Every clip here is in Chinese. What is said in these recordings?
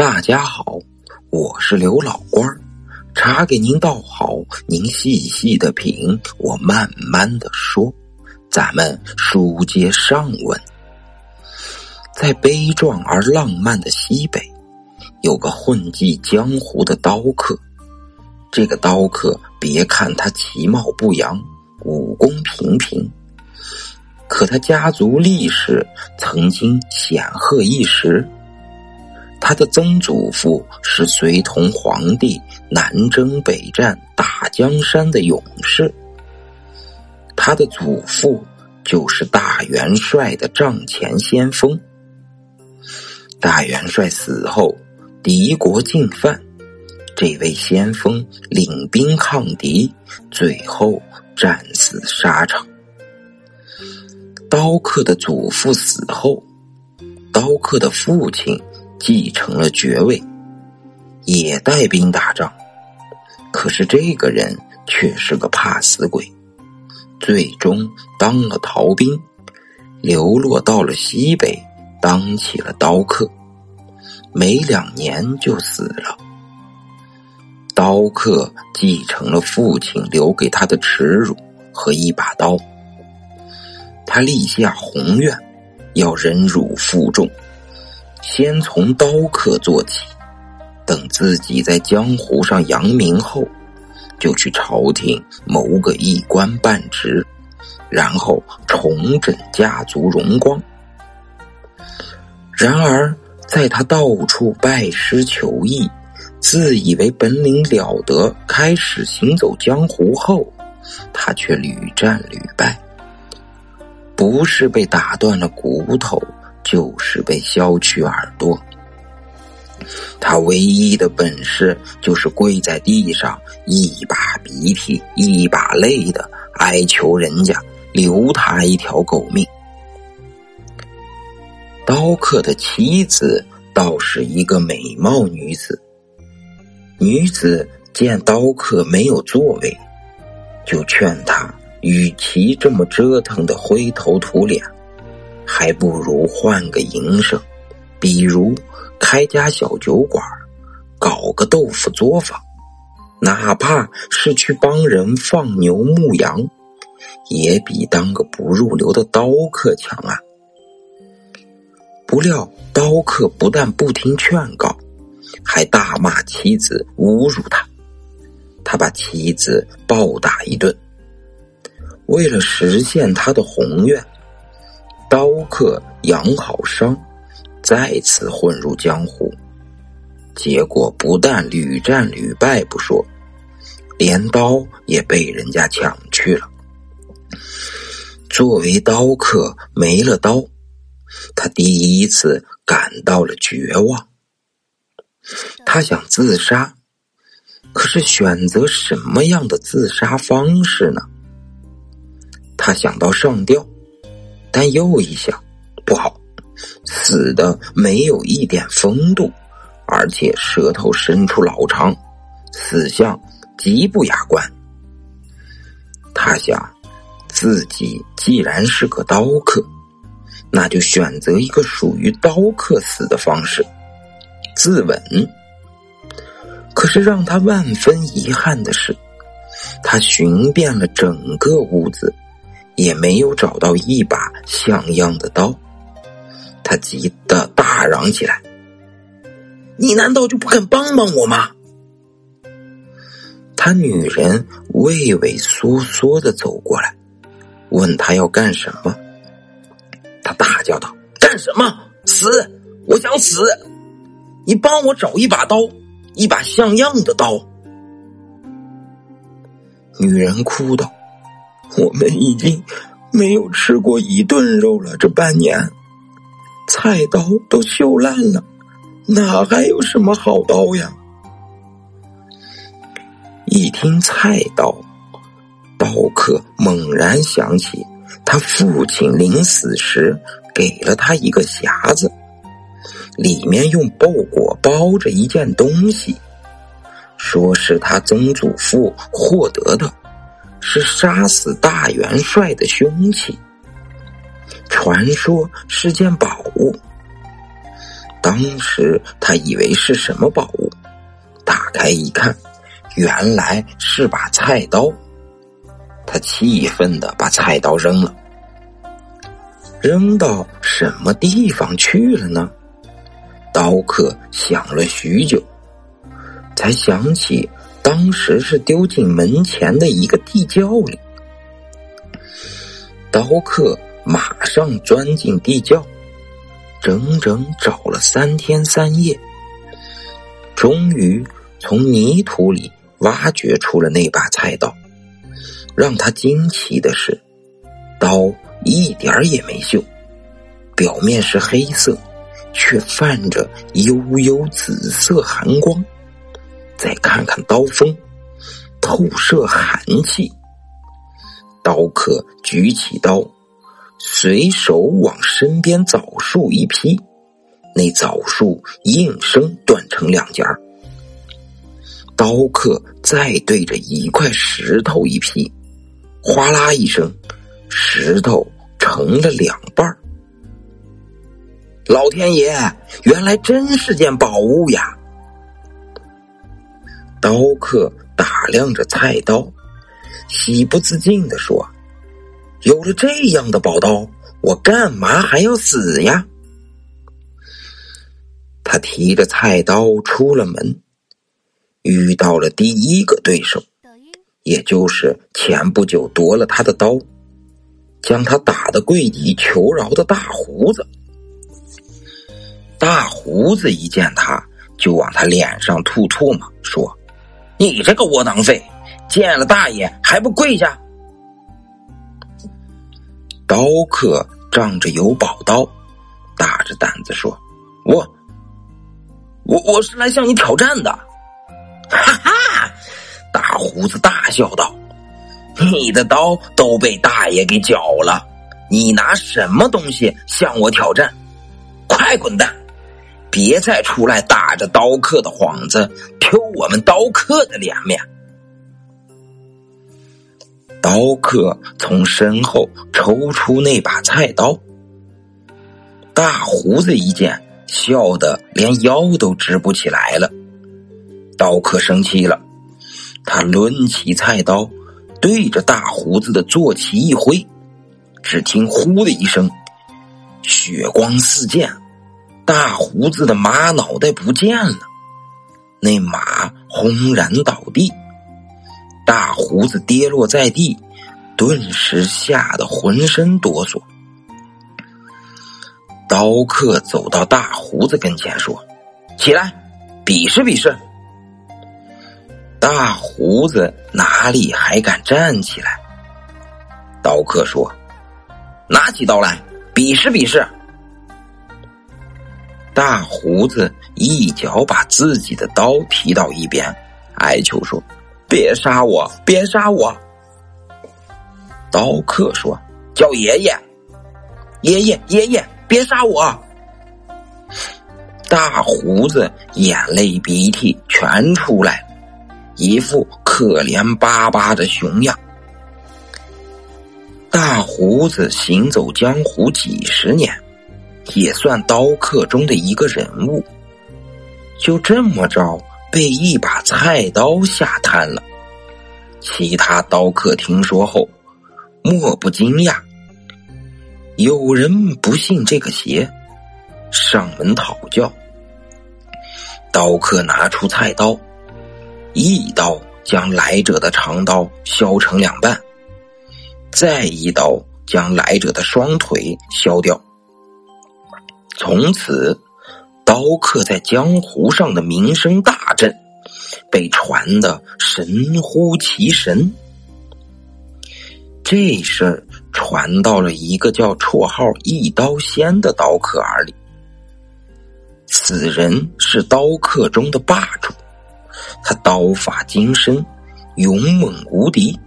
大家好，我是刘老官，茶给您倒好，您细细的品，我慢慢的说。咱们书接上文，在悲壮而浪漫的西北，有个混迹江湖的刀客。这个刀客，别看他其貌不扬，武功平平，可他家族历史曾经显赫一时。他的曾祖父是随同皇帝南征北战、打江山的勇士，他的祖父就是大元帅的帐前先锋。大元帅死后，敌国进犯，这位先锋领兵抗敌，最后战死沙场。刀客的祖父死后，刀客的父亲。继承了爵位，也带兵打仗，可是这个人却是个怕死鬼，最终当了逃兵，流落到了西北，当起了刀客，没两年就死了。刀客继承了父亲留给他的耻辱和一把刀，他立下宏愿，要忍辱负重。先从刀客做起，等自己在江湖上扬名后，就去朝廷谋个一官半职，然后重整家族荣光。然而，在他到处拜师求艺，自以为本领了得，开始行走江湖后，他却屡战屡败，不是被打断了骨头。就是被削去耳朵，他唯一的本事就是跪在地上，一把鼻涕一把泪的哀求人家留他一条狗命。刀客的妻子倒是一个美貌女子，女子见刀客没有作为，就劝他，与其这么折腾的灰头土脸。还不如换个营生，比如开家小酒馆，搞个豆腐作坊，哪怕是去帮人放牛牧羊，也比当个不入流的刀客强啊！不料刀客不但不听劝告，还大骂妻子，侮辱他。他把妻子暴打一顿，为了实现他的宏愿。刀客养好伤，再次混入江湖，结果不但屡战屡败不说，连刀也被人家抢去了。作为刀客，没了刀，他第一次感到了绝望。他想自杀，可是选择什么样的自杀方式呢？他想到上吊。但又一想，不好，死的没有一点风度，而且舌头伸出老长，死相极不雅观。他想，自己既然是个刀客，那就选择一个属于刀客死的方式，自刎。可是让他万分遗憾的是，他寻遍了整个屋子。也没有找到一把像样的刀，他急得大嚷起来：“你难道就不肯帮帮我吗？”他女人畏畏缩缩的走过来，问他要干什么。他大叫道：“干什么？死！我想死！你帮我找一把刀，一把像样的刀。”女人哭道。我们已经没有吃过一顿肉了，这半年菜刀都锈烂了，哪还有什么好刀呀？一听菜刀，刀客猛然想起他父亲临死时给了他一个匣子，里面用包裹包着一件东西，说是他曾祖父获得的。是杀死大元帅的凶器，传说是件宝物。当时他以为是什么宝物，打开一看，原来是把菜刀。他气愤的把菜刀扔了，扔到什么地方去了呢？刀客想了许久，才想起当时是丢进门前的一个地窖里。刀客马上钻进地窖，整整找了三天三夜，终于从泥土里挖掘出了那把菜刀。让他惊奇的是，刀一点也没锈，表面是黑色，却泛着幽幽紫色寒光。再看看刀锋，透射寒气。刀客举起刀，随手往身边枣树一劈，那枣树应声断成两截儿。刀客再对着一块石头一劈。哗啦一声，石头成了两半儿老天爷，原来真是件宝物呀！刀客打量着菜刀，喜不自禁的说：“有了这样的宝刀，我干嘛还要死呀？”他提着菜刀出了门，遇到了第一个对手。也就是前不久夺了他的刀，将他打得跪地求饶的大胡子。大胡子一见他，就往他脸上吐唾沫，说：“你这个窝囊废，见了大爷还不跪下？”刀客仗着有宝刀，大着胆子说：“我，我我是来向你挑战的。”哈哈。大胡子大笑道：“你的刀都被大爷给绞了，你拿什么东西向我挑战？快滚蛋！别再出来打着刀客的幌子，丢我们刀客的脸面！”刀客从身后抽出那把菜刀，大胡子一见，笑得连腰都直不起来了。刀客生气了。他抡起菜刀，对着大胡子的坐骑一挥，只听“呼”的一声，血光四溅，大胡子的马脑袋不见了，那马轰然倒地，大胡子跌落在地，顿时吓得浑身哆嗦。刀客走到大胡子跟前说：“起来，比试比试。”大胡子哪里还敢站起来？刀客说：“拿起刀来，比试比试。”大胡子一脚把自己的刀踢到一边，哀求说：“别杀我，别杀我！”刀客说：“叫爷爷，爷爷，爷爷，别杀我！”大胡子眼泪鼻涕全出来。一副可怜巴巴的熊样。大胡子行走江湖几十年，也算刀客中的一个人物。就这么着被一把菜刀吓瘫了。其他刀客听说后，莫不惊讶。有人不信这个邪，上门讨教。刀客拿出菜刀。一刀将来者的长刀削成两半，再一刀将来者的双腿削掉。从此，刀客在江湖上的名声大振，被传的神乎其神。这事儿传到了一个叫绰号“一刀仙”的刀客耳里。此人是刀客中的霸主。他刀法精深，勇猛无敌，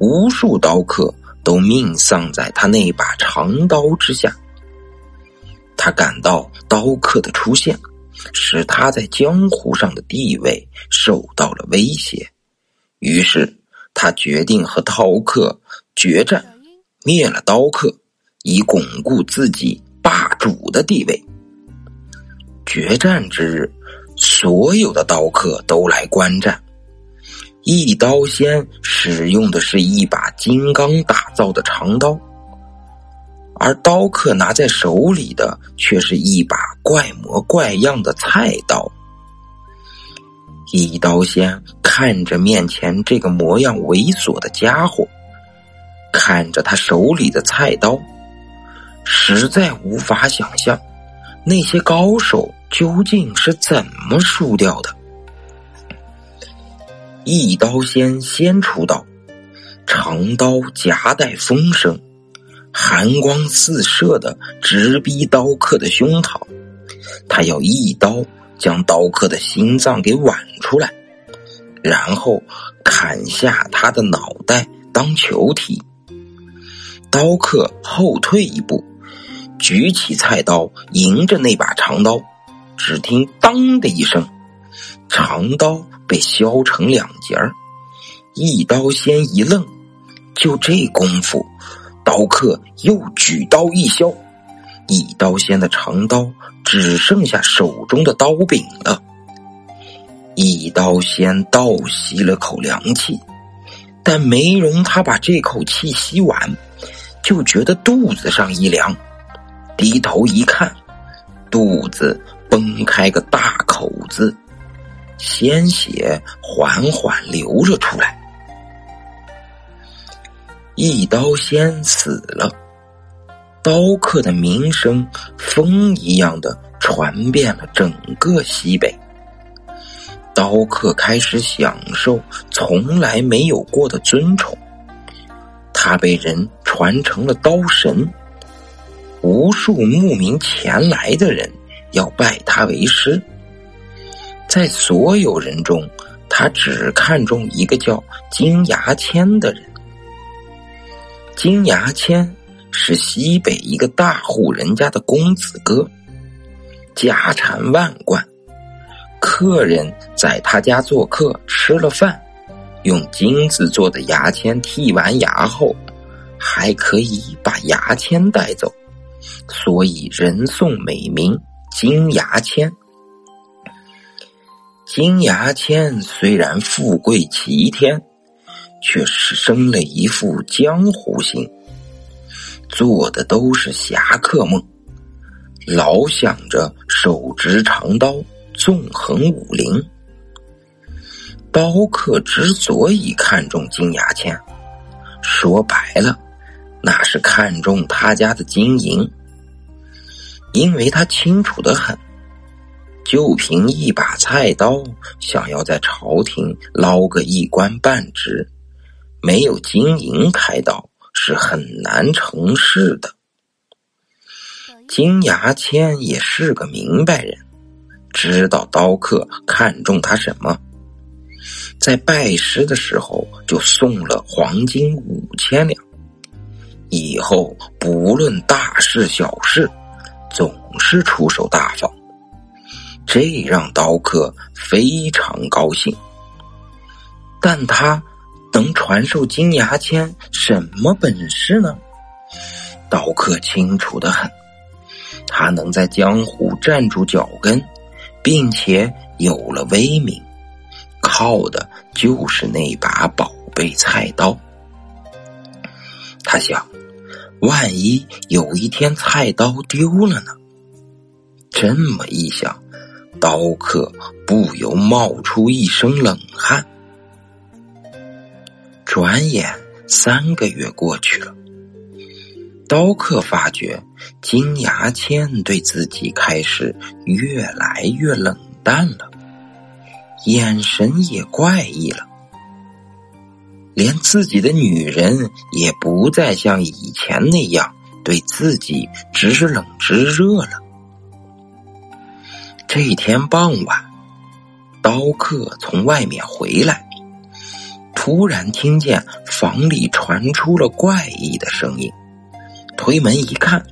无数刀客都命丧在他那把长刀之下。他感到刀客的出现，使他在江湖上的地位受到了威胁，于是他决定和刀客决战，灭了刀客，以巩固自己霸主的地位。决战之日，所有的刀客都来观战。一刀仙使用的是一把金刚打造的长刀，而刀客拿在手里的却是一把怪模怪样的菜刀。一刀仙看着面前这个模样猥琐的家伙，看着他手里的菜刀，实在无法想象那些高手究竟是怎么输掉的。一刀仙先出刀，长刀夹带风声，寒光四射的直逼刀客的胸膛。他要一刀将刀客的心脏给剜出来，然后砍下他的脑袋当球踢。刀客后退一步，举起菜刀迎着那把长刀，只听“当”的一声，长刀。被削成两截儿，一刀仙一愣，就这功夫，刀客又举刀一削，一刀仙的长刀只剩下手中的刀柄了。一刀仙倒吸了口凉气，但没容他把这口气吸完，就觉得肚子上一凉，低头一看，肚子崩开个大口子。鲜血缓缓流了出来，一刀仙死了，刀客的名声风一样的传遍了整个西北。刀客开始享受从来没有过的尊崇，他被人传成了刀神，无数慕名前来的人要拜他为师。在所有人中，他只看中一个叫金牙签的人。金牙签是西北一个大户人家的公子哥，家产万贯。客人在他家做客，吃了饭，用金子做的牙签剔完牙后，还可以把牙签带走，所以人送美名“金牙签”。金牙签虽然富贵齐天，却是生了一副江湖心，做的都是侠客梦，老想着手执长刀纵横武林。刀客之所以看中金牙签，说白了，那是看中他家的金银，因为他清楚的很。就凭一把菜刀，想要在朝廷捞个一官半职，没有金银开刀是很难成事的。金牙签也是个明白人，知道刀客看中他什么，在拜师的时候就送了黄金五千两，以后不论大事小事，总是出手大方。这让刀客非常高兴，但他能传授金牙签什么本事呢？刀客清楚的很，他能在江湖站住脚跟，并且有了威名，靠的就是那把宝贝菜刀。他想，万一有一天菜刀丢了呢？这么一想。刀客不由冒出一身冷汗。转眼三个月过去了，刀客发觉金牙签对自己开始越来越冷淡了，眼神也怪异了，连自己的女人也不再像以前那样对自己知冷知热了。这一天傍晚，刀客从外面回来，突然听见房里传出了怪异的声音。推门一看，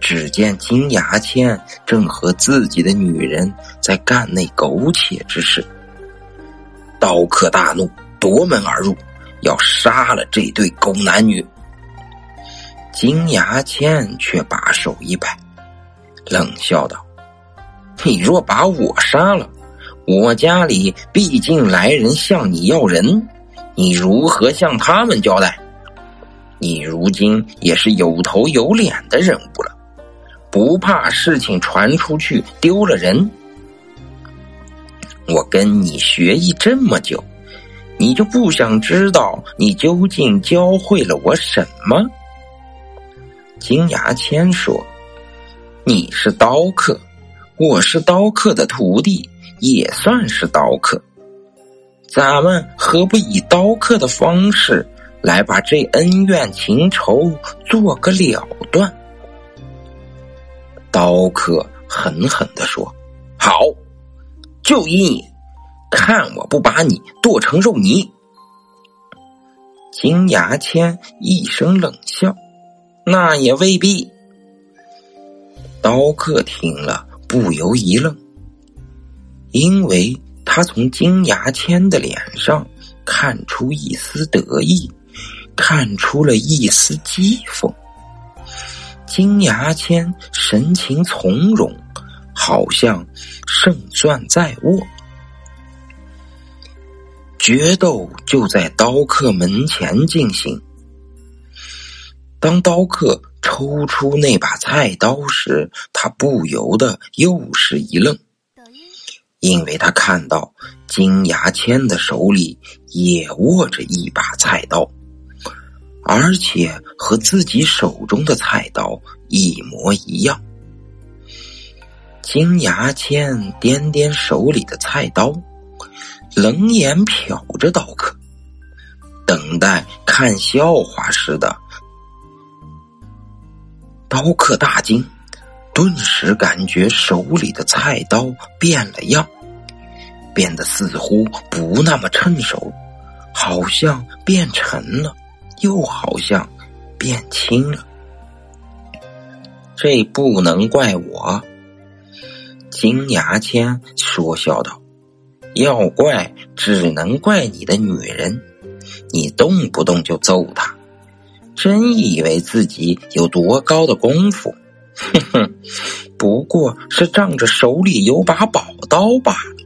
只见金牙签正和自己的女人在干那苟且之事。刀客大怒，夺门而入，要杀了这对狗男女。金牙签却把手一摆，冷笑道。你若把我杀了，我家里毕竟来人向你要人，你如何向他们交代？你如今也是有头有脸的人物了，不怕事情传出去丢了人？我跟你学艺这么久，你就不想知道你究竟教会了我什么？金牙签说：“你是刀客，我是刀客的徒弟，也算是刀客。咱们何不以刀客的方式来把这恩怨情仇做个了断？”刀客狠狠的说：“好，就依你，看我不把你剁成肉泥！”金牙签一声冷笑。那也未必。刀客听了不由一愣，因为他从金牙签的脸上看出一丝得意，看出了一丝讥讽。金牙签神情从容，好像胜算在握。决斗就在刀客门前进行。当刀客抽出那把菜刀时，他不由得又是一愣，因为他看到金牙签的手里也握着一把菜刀，而且和自己手中的菜刀一模一样。金牙签掂掂手里的菜刀，冷眼瞟着刀客，等待看笑话似的。刀客大惊，顿时感觉手里的菜刀变了样，变得似乎不那么趁手，好像变沉了，又好像变轻了。这不能怪我，金牙签说笑道：“要怪，只能怪你的女人，你动不动就揍她。”真以为自己有多高的功夫？哼哼，不过是仗着手里有把宝刀罢了。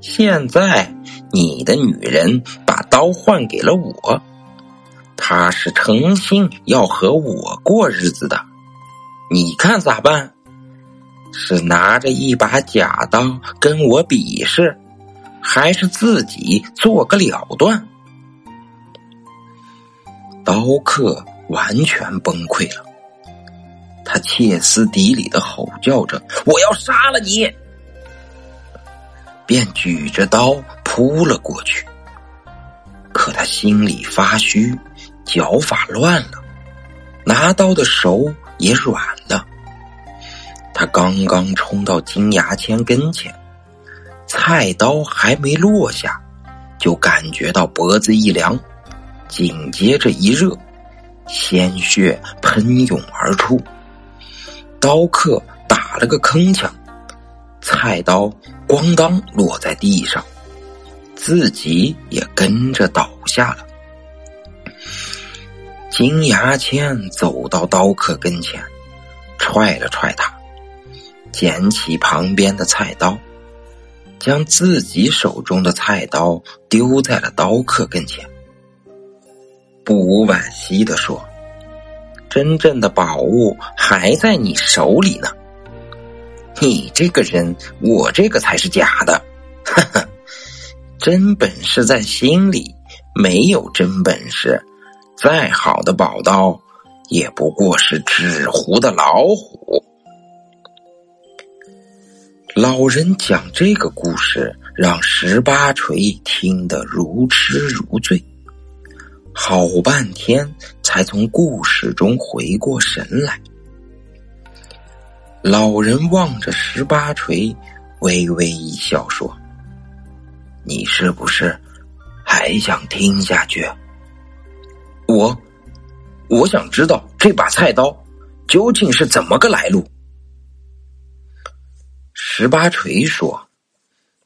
现在你的女人把刀换给了我，她是诚心要和我过日子的。你看咋办？是拿着一把假刀跟我比试，还是自己做个了断？刀客完全崩溃了，他歇斯底里的吼叫着：“我要杀了你！”便举着刀扑了过去。可他心里发虚，脚法乱了，拿刀的手也软了。他刚刚冲到金牙签跟前，菜刀还没落下，就感觉到脖子一凉。紧接着一热，鲜血喷涌而出，刀客打了个铿锵，菜刀咣当落在地上，自己也跟着倒下了。金牙签走到刀客跟前，踹了踹他，捡起旁边的菜刀，将自己手中的菜刀丢在了刀客跟前。不无惋惜的说：“真正的宝物还在你手里呢。你这个人，我这个才是假的。哈哈，真本事在心里，没有真本事，再好的宝刀，也不过是纸糊的老虎。”老人讲这个故事，让十八锤听得如痴如醉。好半天才从故事中回过神来。老人望着十八锤，微微一笑说：“你是不是还想听下去？我，我想知道这把菜刀究竟是怎么个来路。”十八锤说：“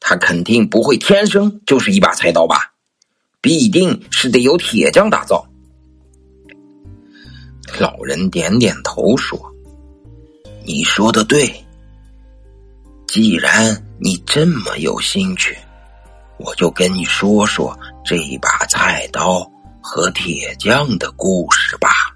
他肯定不会天生就是一把菜刀吧。”必定是得由铁匠打造。老人点点头说：“你说的对。”既然你这么有兴趣，我就跟你说说这把菜刀和铁匠的故事吧。